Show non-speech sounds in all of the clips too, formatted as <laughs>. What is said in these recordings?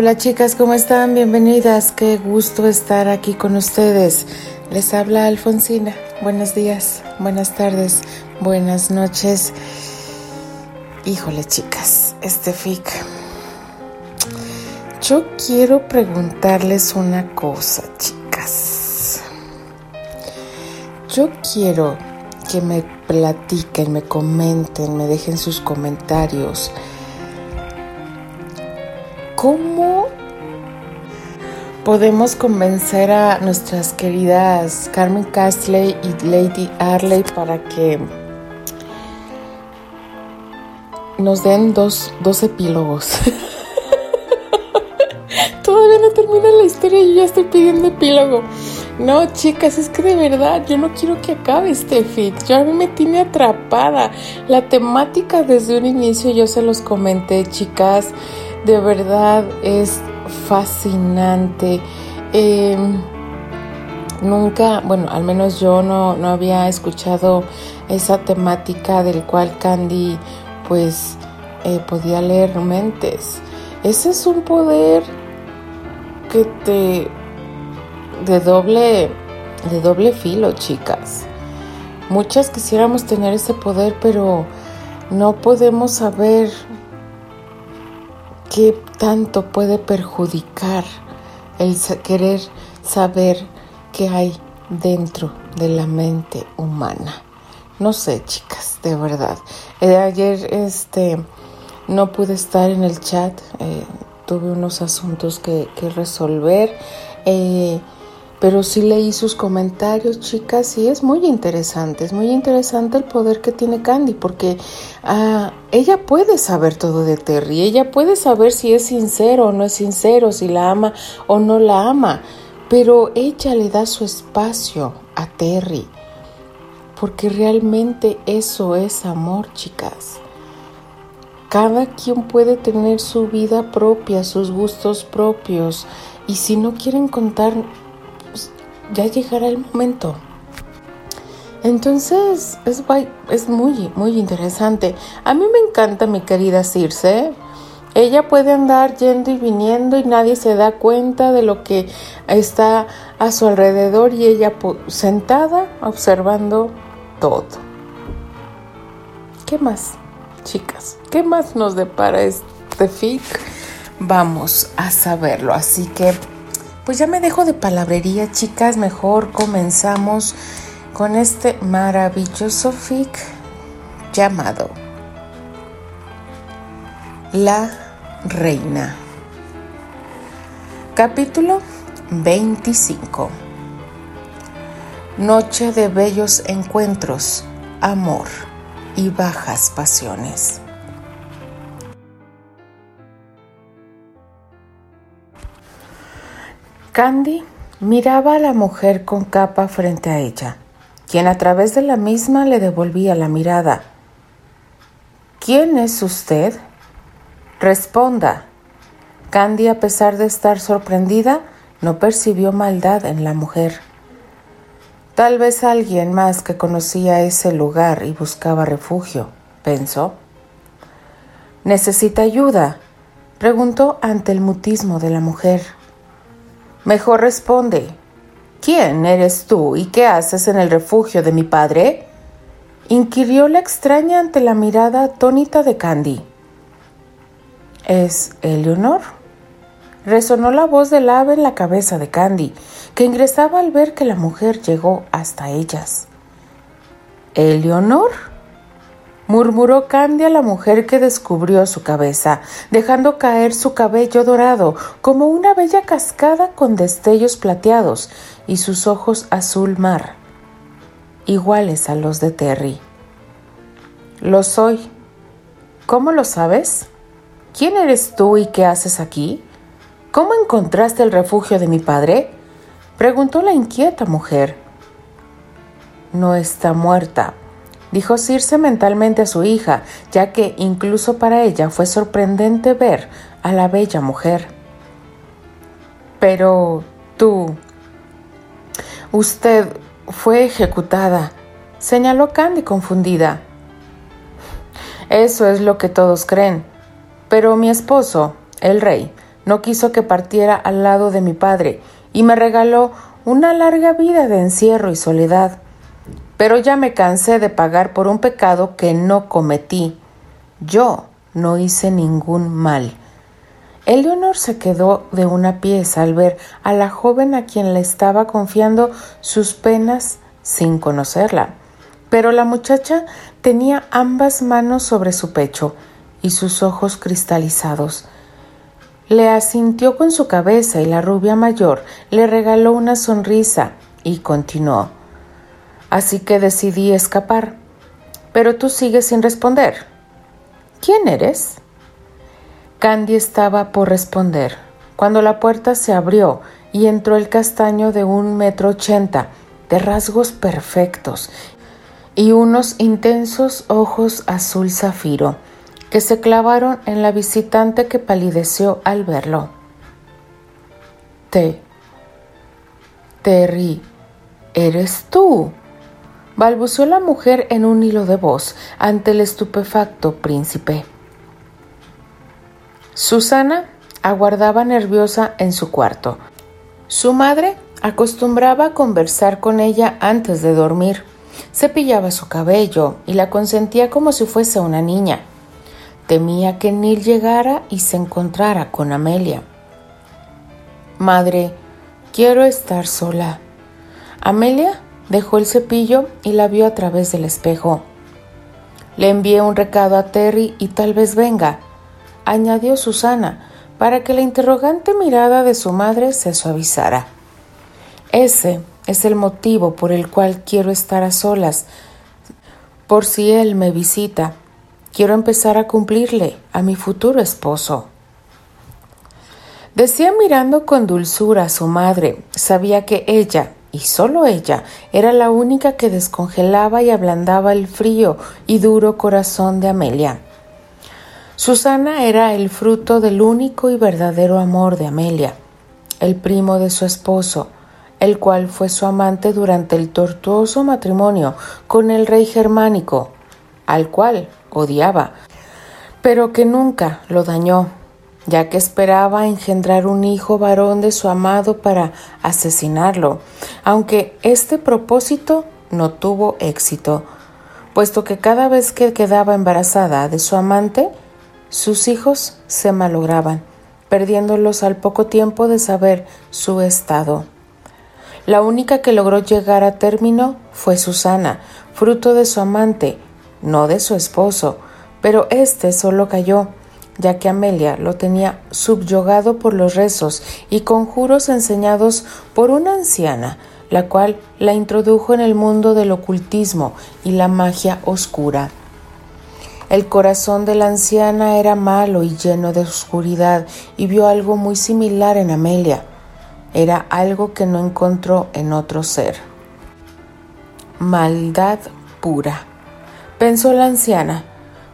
Hola chicas, ¿cómo están? Bienvenidas. Qué gusto estar aquí con ustedes. Les habla Alfonsina. Buenos días, buenas tardes, buenas noches. Híjole chicas, este fic. Yo quiero preguntarles una cosa, chicas. Yo quiero que me platiquen, me comenten, me dejen sus comentarios ¿Cómo podemos convencer a nuestras queridas Carmen Castley y Lady Arley para que nos den dos, dos epílogos? <laughs> Todavía no termina la historia y ya estoy pidiendo epílogo. No, chicas, es que de verdad yo no quiero que acabe este fic. Yo a mí me tiene atrapada. La temática desde un inicio yo se los comenté, chicas de verdad es fascinante. Em, nunca, bueno, al menos yo no, no, había escuchado esa temática del cual Candy pues eh, podía leer mentes. Ese es un poder que te de doble de doble filo, chicas. Muchas quisiéramos tener ese poder, pero no podemos saber qué tanto puede perjudicar el querer saber qué hay dentro de la mente humana. No sé, chicas, de verdad. Eh, ayer este no pude estar en el chat, eh, tuve unos asuntos que, que resolver. Eh, pero sí leí sus comentarios, chicas, y es muy interesante, es muy interesante el poder que tiene Candy, porque ah, ella puede saber todo de Terry, ella puede saber si es sincero o no es sincero, si la ama o no la ama, pero ella le da su espacio a Terry, porque realmente eso es amor, chicas. Cada quien puede tener su vida propia, sus gustos propios, y si no quieren contar ya llegará el momento. Entonces es, muy, muy interesante. A mí me encanta mi querida Circe. Ella puede andar yendo y viniendo y nadie se da cuenta de lo que está a su alrededor y ella sentada observando todo. ¿Qué más, chicas? ¿Qué más nos depara este fic? Vamos a saberlo. Así que pues ya me dejo de palabrería, chicas. Mejor comenzamos con este maravilloso fic llamado La Reina. Capítulo 25. Noche de bellos encuentros, amor y bajas pasiones. Candy miraba a la mujer con capa frente a ella, quien a través de la misma le devolvía la mirada. ¿Quién es usted? Responda. Candy, a pesar de estar sorprendida, no percibió maldad en la mujer. Tal vez alguien más que conocía ese lugar y buscaba refugio, pensó. ¿Necesita ayuda? preguntó ante el mutismo de la mujer. Mejor responde, ¿quién eres tú y qué haces en el refugio de mi padre? inquirió la extraña ante la mirada atónita de Candy. ¿Es Eleonor? Resonó la voz del ave en la cabeza de Candy, que ingresaba al ver que la mujer llegó hasta ellas. ¿Eleonor? Murmuró Candy a la mujer que descubrió su cabeza, dejando caer su cabello dorado como una bella cascada con destellos plateados y sus ojos azul mar, iguales a los de Terry. Lo soy. ¿Cómo lo sabes? ¿Quién eres tú y qué haces aquí? ¿Cómo encontraste el refugio de mi padre? preguntó la inquieta mujer. No está muerta, dijo Circe mentalmente a su hija, ya que incluso para ella fue sorprendente ver a la bella mujer. Pero tú... Usted fue ejecutada, señaló Candy confundida. Eso es lo que todos creen. Pero mi esposo, el rey, no quiso que partiera al lado de mi padre y me regaló una larga vida de encierro y soledad. Pero ya me cansé de pagar por un pecado que no cometí. Yo no hice ningún mal. Eleonor se quedó de una pieza al ver a la joven a quien le estaba confiando sus penas sin conocerla. Pero la muchacha tenía ambas manos sobre su pecho y sus ojos cristalizados. Le asintió con su cabeza y la rubia mayor le regaló una sonrisa y continuó. Así que decidí escapar. Pero tú sigues sin responder. ¿Quién eres? Candy estaba por responder, cuando la puerta se abrió y entró el castaño de un metro ochenta, de rasgos perfectos, y unos intensos ojos azul zafiro que se clavaron en la visitante que palideció al verlo. Te. Terry, eres tú. Balbuceó la mujer en un hilo de voz ante el estupefacto príncipe. Susana aguardaba nerviosa en su cuarto. Su madre acostumbraba a conversar con ella antes de dormir. Cepillaba su cabello y la consentía como si fuese una niña. Temía que Neil llegara y se encontrara con Amelia. Madre, quiero estar sola. Amelia dejó el cepillo y la vio a través del espejo. Le envié un recado a Terry y tal vez venga, añadió Susana, para que la interrogante mirada de su madre se suavizara. Ese es el motivo por el cual quiero estar a solas, por si él me visita Quiero empezar a cumplirle a mi futuro esposo. Decía mirando con dulzura a su madre, sabía que ella, y solo ella, era la única que descongelaba y ablandaba el frío y duro corazón de Amelia. Susana era el fruto del único y verdadero amor de Amelia, el primo de su esposo, el cual fue su amante durante el tortuoso matrimonio con el rey germánico, al cual odiaba, pero que nunca lo dañó, ya que esperaba engendrar un hijo varón de su amado para asesinarlo, aunque este propósito no tuvo éxito, puesto que cada vez que quedaba embarazada de su amante, sus hijos se malograban, perdiéndolos al poco tiempo de saber su estado. La única que logró llegar a término fue Susana, fruto de su amante, no de su esposo, pero éste solo cayó, ya que Amelia lo tenía subyugado por los rezos y conjuros enseñados por una anciana, la cual la introdujo en el mundo del ocultismo y la magia oscura. El corazón de la anciana era malo y lleno de oscuridad y vio algo muy similar en Amelia. Era algo que no encontró en otro ser. Maldad pura pensó la anciana.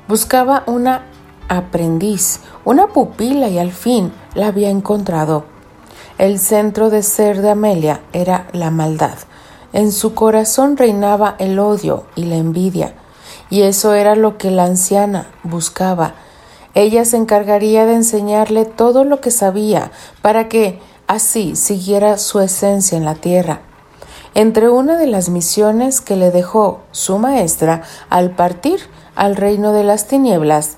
Buscaba una aprendiz, una pupila y al fin la había encontrado. El centro de ser de Amelia era la maldad. En su corazón reinaba el odio y la envidia, y eso era lo que la anciana buscaba. Ella se encargaría de enseñarle todo lo que sabía para que así siguiera su esencia en la tierra. Entre una de las misiones que le dejó su maestra al partir al reino de las tinieblas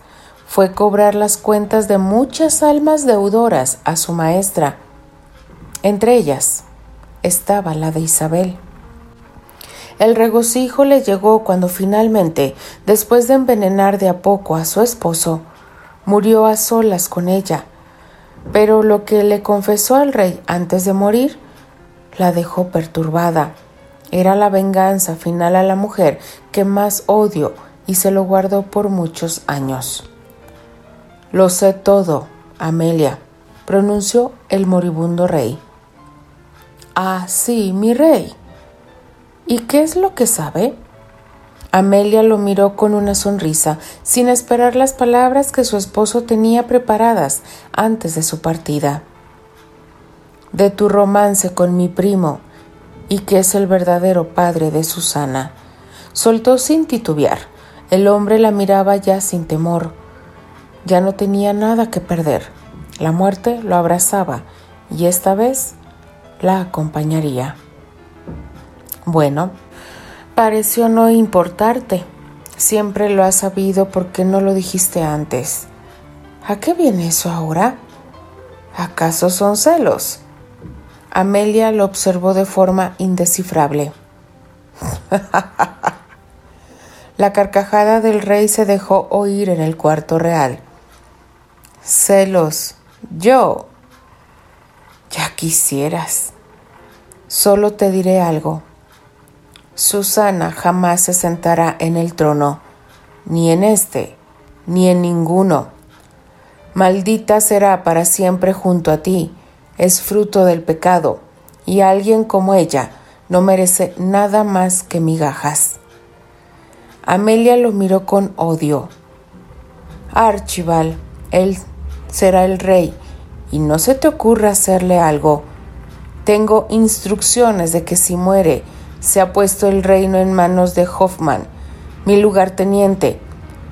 fue cobrar las cuentas de muchas almas deudoras a su maestra. Entre ellas estaba la de Isabel. El regocijo le llegó cuando finalmente, después de envenenar de a poco a su esposo, murió a solas con ella. Pero lo que le confesó al rey antes de morir la dejó perturbada. Era la venganza final a la mujer que más odio y se lo guardó por muchos años. Lo sé todo, Amelia, pronunció el moribundo rey. Ah, sí, mi rey. ¿Y qué es lo que sabe? Amelia lo miró con una sonrisa, sin esperar las palabras que su esposo tenía preparadas antes de su partida de tu romance con mi primo y que es el verdadero padre de Susana. Soltó sin titubear. El hombre la miraba ya sin temor. Ya no tenía nada que perder. La muerte lo abrazaba y esta vez la acompañaría. Bueno, pareció no importarte. Siempre lo has sabido porque no lo dijiste antes. ¿A qué viene eso ahora? ¿Acaso son celos? Amelia lo observó de forma indescifrable. <laughs> La carcajada del rey se dejó oír en el cuarto real. Celos. Yo. Ya quisieras. Solo te diré algo. Susana jamás se sentará en el trono, ni en este, ni en ninguno. Maldita será para siempre junto a ti, es fruto del pecado, y alguien como ella no merece nada más que migajas. Amelia lo miró con odio. Archibald, él será el rey, y no se te ocurra hacerle algo. Tengo instrucciones de que si muere, se ha puesto el reino en manos de Hoffman, mi lugarteniente,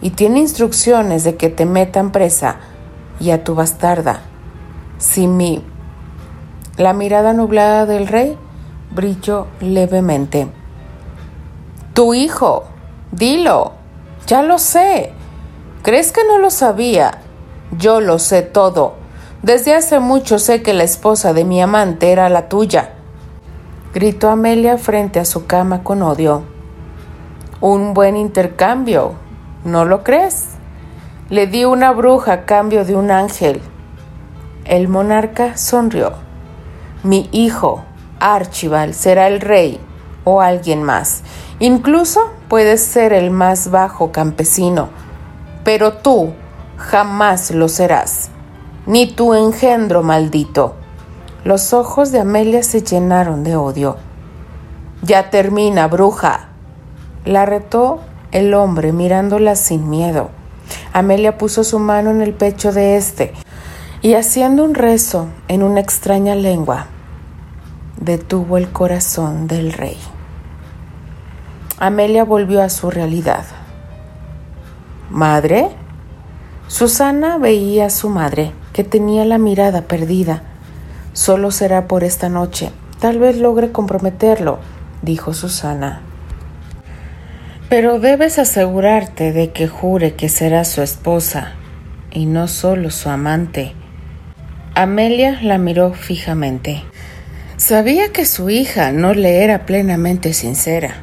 y tiene instrucciones de que te metan presa y a tu bastarda. Simi. La mirada nublada del rey brilló levemente. Tu hijo. Dilo. Ya lo sé. ¿Crees que no lo sabía? Yo lo sé todo. Desde hace mucho sé que la esposa de mi amante era la tuya gritó Amelia frente a su cama con odio. Un buen intercambio, ¿no lo crees? Le di una bruja a cambio de un ángel. El monarca sonrió. Mi hijo, Archibald, será el rey o alguien más. Incluso puedes ser el más bajo campesino, pero tú jamás lo serás, ni tu engendro maldito. Los ojos de Amelia se llenaron de odio. Ya termina, bruja. La retó el hombre mirándola sin miedo. Amelia puso su mano en el pecho de éste y haciendo un rezo en una extraña lengua, detuvo el corazón del rey. Amelia volvió a su realidad. ¿Madre? Susana veía a su madre, que tenía la mirada perdida Solo será por esta noche. Tal vez logre comprometerlo, dijo Susana. Pero debes asegurarte de que jure que será su esposa y no solo su amante. Amelia la miró fijamente. Sabía que su hija no le era plenamente sincera,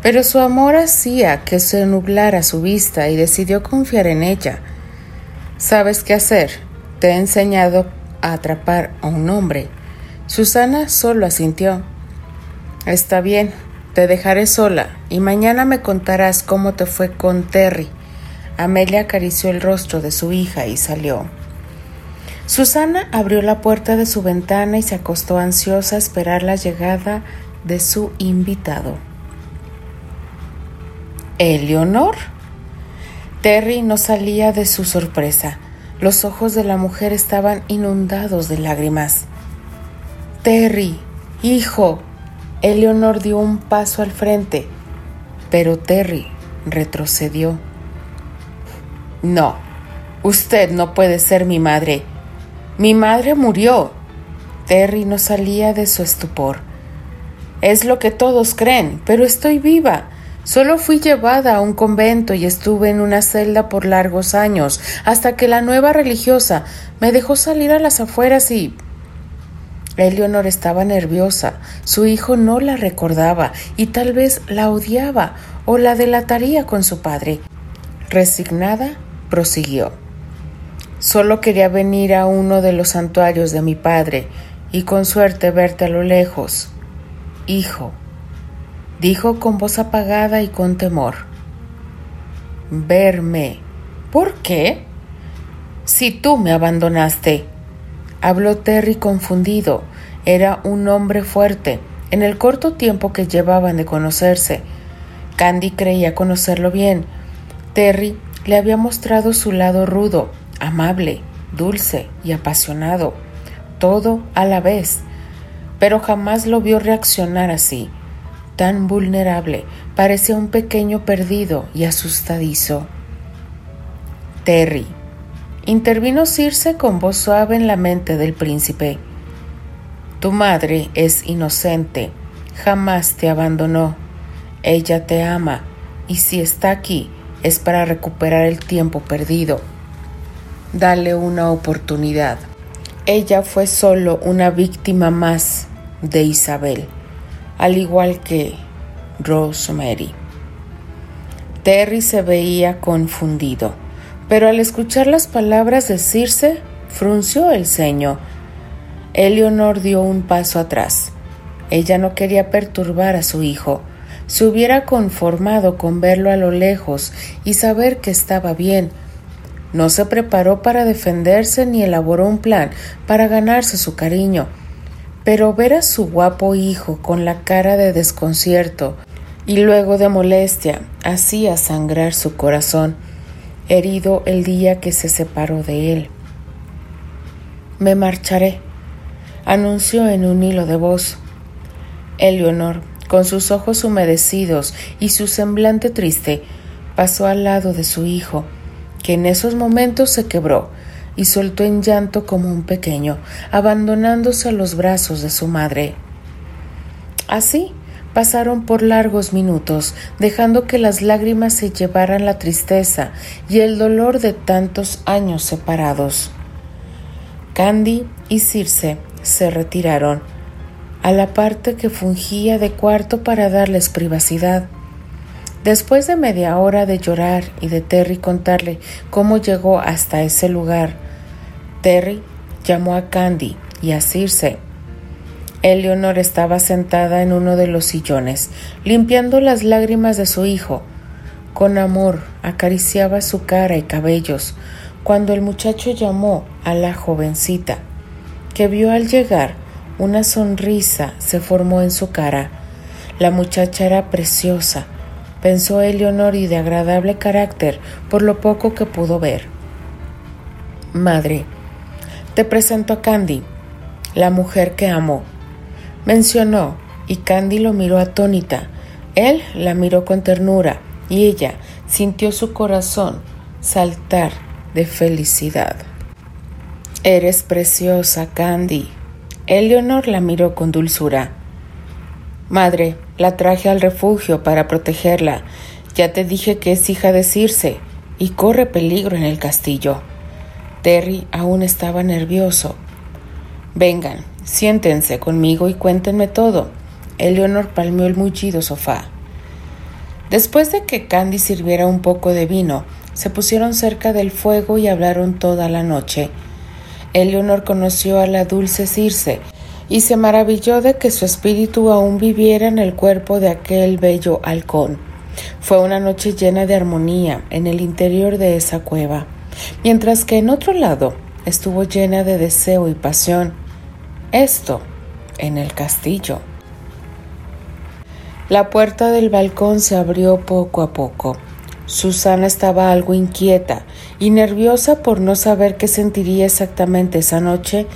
pero su amor hacía que se nublara su vista y decidió confiar en ella. ¿Sabes qué hacer? Te he enseñado a atrapar a un hombre. Susana solo asintió. Está bien, te dejaré sola y mañana me contarás cómo te fue con Terry. Amelia acarició el rostro de su hija y salió. Susana abrió la puerta de su ventana y se acostó ansiosa a esperar la llegada de su invitado. ¿Eleonor? Terry no salía de su sorpresa. Los ojos de la mujer estaban inundados de lágrimas. Terry, hijo. Eleonor dio un paso al frente, pero Terry retrocedió. No, usted no puede ser mi madre. Mi madre murió. Terry no salía de su estupor. Es lo que todos creen, pero estoy viva. Solo fui llevada a un convento y estuve en una celda por largos años, hasta que la nueva religiosa me dejó salir a las afueras y... Eleonor estaba nerviosa, su hijo no la recordaba y tal vez la odiaba o la delataría con su padre. Resignada, prosiguió. Solo quería venir a uno de los santuarios de mi padre y con suerte verte a lo lejos. Hijo, dijo con voz apagada y con temor. Verme. ¿Por qué? Si tú me abandonaste. Habló Terry confundido. Era un hombre fuerte. En el corto tiempo que llevaban de conocerse, Candy creía conocerlo bien. Terry le había mostrado su lado rudo, amable, dulce y apasionado, todo a la vez, pero jamás lo vio reaccionar así tan vulnerable, parecía un pequeño perdido y asustadizo. Terry, intervino Circe con voz suave en la mente del príncipe. Tu madre es inocente, jamás te abandonó. Ella te ama, y si está aquí es para recuperar el tiempo perdido. Dale una oportunidad. Ella fue solo una víctima más de Isabel, al igual que Rosemary. Terry se veía confundido, pero al escuchar las palabras de Circe, frunció el ceño. Eleonor dio un paso atrás. Ella no quería perturbar a su hijo. Se hubiera conformado con verlo a lo lejos y saber que estaba bien. No se preparó para defenderse ni elaboró un plan para ganarse su cariño. Pero ver a su guapo hijo con la cara de desconcierto, y luego de molestia hacía sangrar su corazón, herido el día que se separó de él. Me marcharé, anunció en un hilo de voz. Eleonor, con sus ojos humedecidos y su semblante triste, pasó al lado de su hijo, que en esos momentos se quebró y soltó en llanto como un pequeño, abandonándose a los brazos de su madre. Así, Pasaron por largos minutos, dejando que las lágrimas se llevaran la tristeza y el dolor de tantos años separados. Candy y Circe se retiraron a la parte que fungía de cuarto para darles privacidad. Después de media hora de llorar y de Terry contarle cómo llegó hasta ese lugar, Terry llamó a Candy y a Circe Eleonor estaba sentada en uno de los sillones, limpiando las lágrimas de su hijo. Con amor acariciaba su cara y cabellos cuando el muchacho llamó a la jovencita, que vio al llegar una sonrisa se formó en su cara. La muchacha era preciosa, pensó Eleonor y de agradable carácter por lo poco que pudo ver. Madre, te presento a Candy, la mujer que amo mencionó, y Candy lo miró atónita. Él la miró con ternura, y ella sintió su corazón saltar de felicidad. Eres preciosa, Candy. Eleonor la miró con dulzura. Madre, la traje al refugio para protegerla. Ya te dije que es hija de Circe y corre peligro en el castillo. Terry aún estaba nervioso. Vengan, Siéntense conmigo y cuéntenme todo. Eleonor palmeó el mullido sofá. Después de que Candy sirviera un poco de vino, se pusieron cerca del fuego y hablaron toda la noche. Eleonor conoció a la dulce Circe y se maravilló de que su espíritu aún viviera en el cuerpo de aquel bello halcón. Fue una noche llena de armonía en el interior de esa cueva, mientras que en otro lado estuvo llena de deseo y pasión. Esto en el castillo. La puerta del balcón se abrió poco a poco. Susana estaba algo inquieta y nerviosa por no saber qué sentiría exactamente esa noche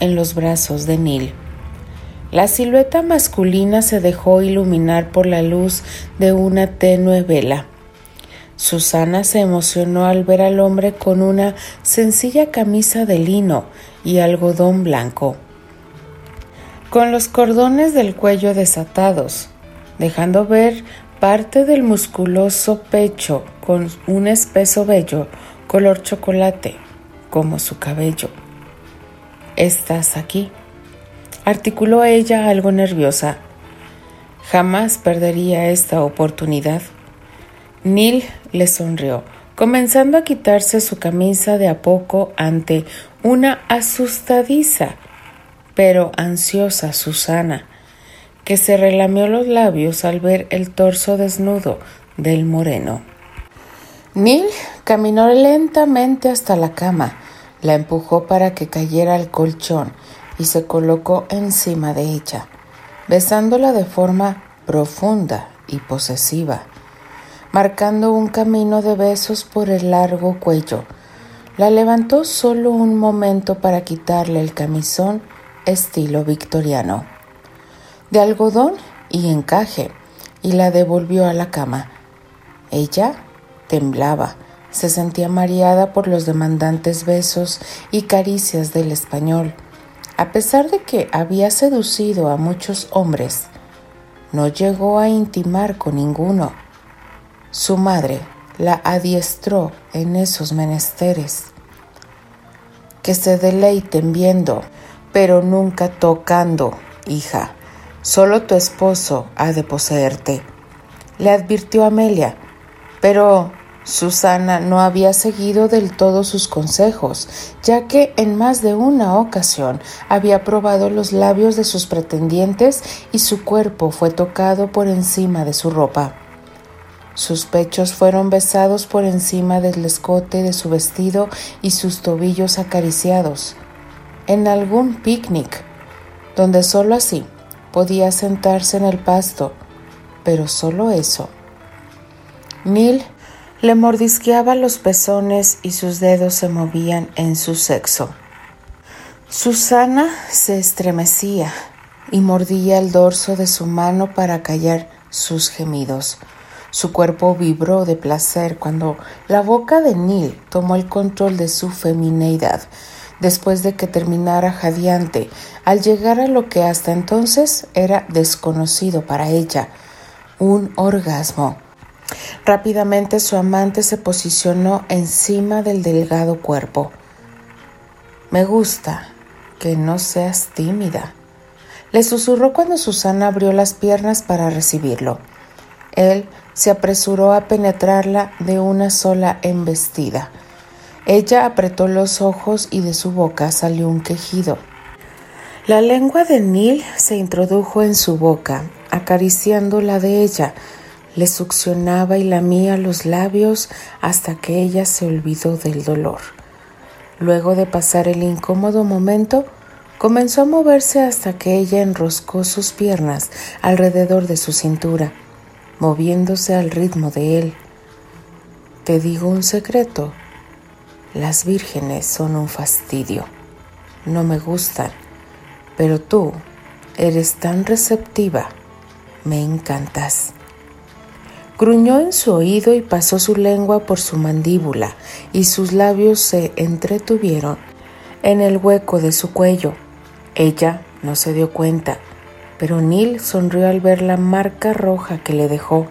en los brazos de Neil. La silueta masculina se dejó iluminar por la luz de una tenue vela. Susana se emocionó al ver al hombre con una sencilla camisa de lino y algodón blanco con los cordones del cuello desatados, dejando ver parte del musculoso pecho con un espeso vello color chocolate, como su cabello. Estás aquí, articuló ella algo nerviosa. Jamás perdería esta oportunidad. Neil le sonrió, comenzando a quitarse su camisa de a poco ante una asustadiza pero ansiosa Susana, que se relamió los labios al ver el torso desnudo del moreno. Neil caminó lentamente hasta la cama, la empujó para que cayera al colchón y se colocó encima de ella, besándola de forma profunda y posesiva, marcando un camino de besos por el largo cuello. La levantó solo un momento para quitarle el camisón estilo victoriano, de algodón y encaje, y la devolvió a la cama. Ella temblaba, Se sentía mareada por los demandantes besos y caricias del español. A pesar de que había seducido a muchos hombres, no llegó a intimar con ninguno. Su madre la adiestró en esos menesteres. Que se deleiten viendo, pero nunca tocando, hija. Solo tu esposo ha de poseerte, le advirtió Amelia, pero Susana no había seguido del todo sus consejos, ya que en más de una ocasión había probado los labios de sus pretendientes y su cuerpo fue tocado por encima de su ropa. Sus pechos fueron besados por encima del escote de su vestido y sus tobillos acariciados. En algún picnic, donde sólo así podía sentarse en el pasto, pero solo eso. Neil le mordisqueaba los pezones y sus dedos se movían en su sexo. Susana se estremecía y mordía el dorso de su mano para callar sus gemidos. Su cuerpo vibró de placer cuando la boca de Neil tomó el control de su femineidad, después de que terminara jadeante, al llegar a lo que hasta entonces era desconocido para ella, un orgasmo. Rápidamente su amante se posicionó encima del delgado cuerpo. Me gusta que no seas tímida, le susurró cuando Susana abrió las piernas para recibirlo. Él se apresuró a penetrarla de una sola embestida. Ella apretó los ojos y de su boca salió un quejido. La lengua de Neil se introdujo en su boca, acariciando la de ella, le succionaba y lamía los labios hasta que ella se olvidó del dolor. Luego de pasar el incómodo momento, comenzó a moverse hasta que ella enroscó sus piernas alrededor de su cintura, moviéndose al ritmo de él. Te digo un secreto, las vírgenes son un fastidio, no me gustan, pero tú eres tan receptiva, me encantas. Gruñó en su oído y pasó su lengua por su mandíbula, y sus labios se entretuvieron en el hueco de su cuello. Ella no se dio cuenta, pero Neil sonrió al ver la marca roja que le dejó.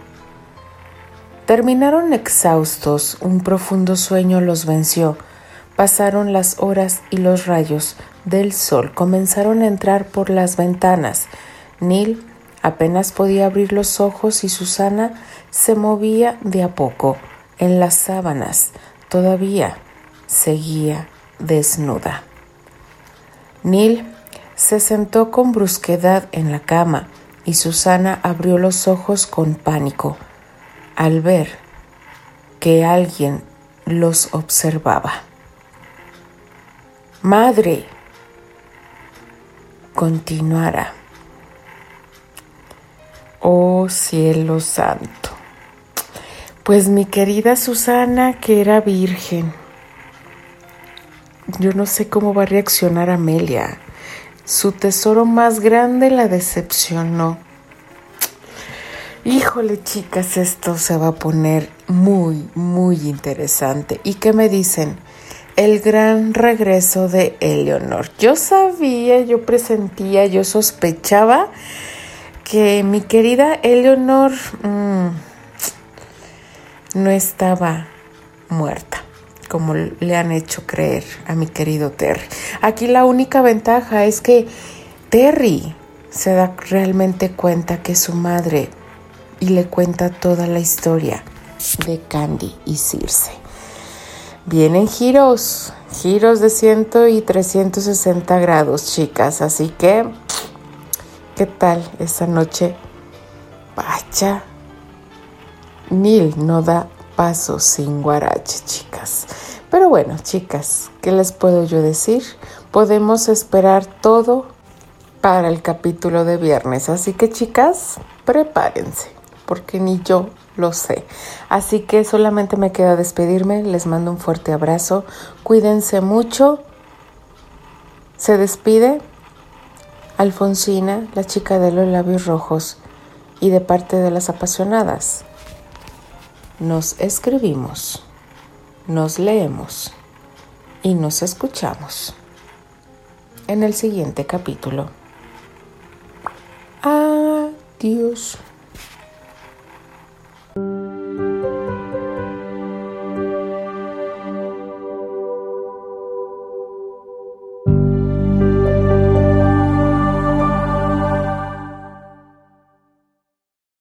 Terminaron exhaustos, un profundo sueño los venció. Pasaron las horas y los rayos del sol comenzaron a entrar por las ventanas. Neil Apenas podía abrir los ojos y Susana se movía de a poco en las sábanas. Todavía seguía desnuda. Neil se sentó con brusquedad en la cama y Susana abrió los ojos con pánico al ver que alguien los observaba. Madre, continuara. Oh cielo santo. Pues mi querida Susana, que era virgen. Yo no sé cómo va a reaccionar Amelia. Su tesoro más grande la decepcionó. Híjole, chicas, esto se va a poner muy, muy interesante. ¿Y qué me dicen? El gran regreso de Eleonor. Yo sabía, yo presentía, yo sospechaba que mi querida Eleonor mm, no estaba muerta, como le han hecho creer a mi querido Terry. Aquí la única ventaja es que Terry se da realmente cuenta que su madre y le cuenta toda la historia de Candy y Circe. Vienen giros, giros de 100 y 360 grados, chicas, así que ¿Qué tal esa noche? Vaya. Neil no da paso sin guarache, chicas. Pero bueno, chicas, ¿qué les puedo yo decir? Podemos esperar todo para el capítulo de viernes. Así que, chicas, prepárense, porque ni yo lo sé. Así que solamente me queda despedirme. Les mando un fuerte abrazo. Cuídense mucho. Se despide Alfonsina, la chica de los labios rojos, y de parte de las apasionadas. Nos escribimos. nos leemos y nos escuchamos en el siguiente capítulo. Adiós.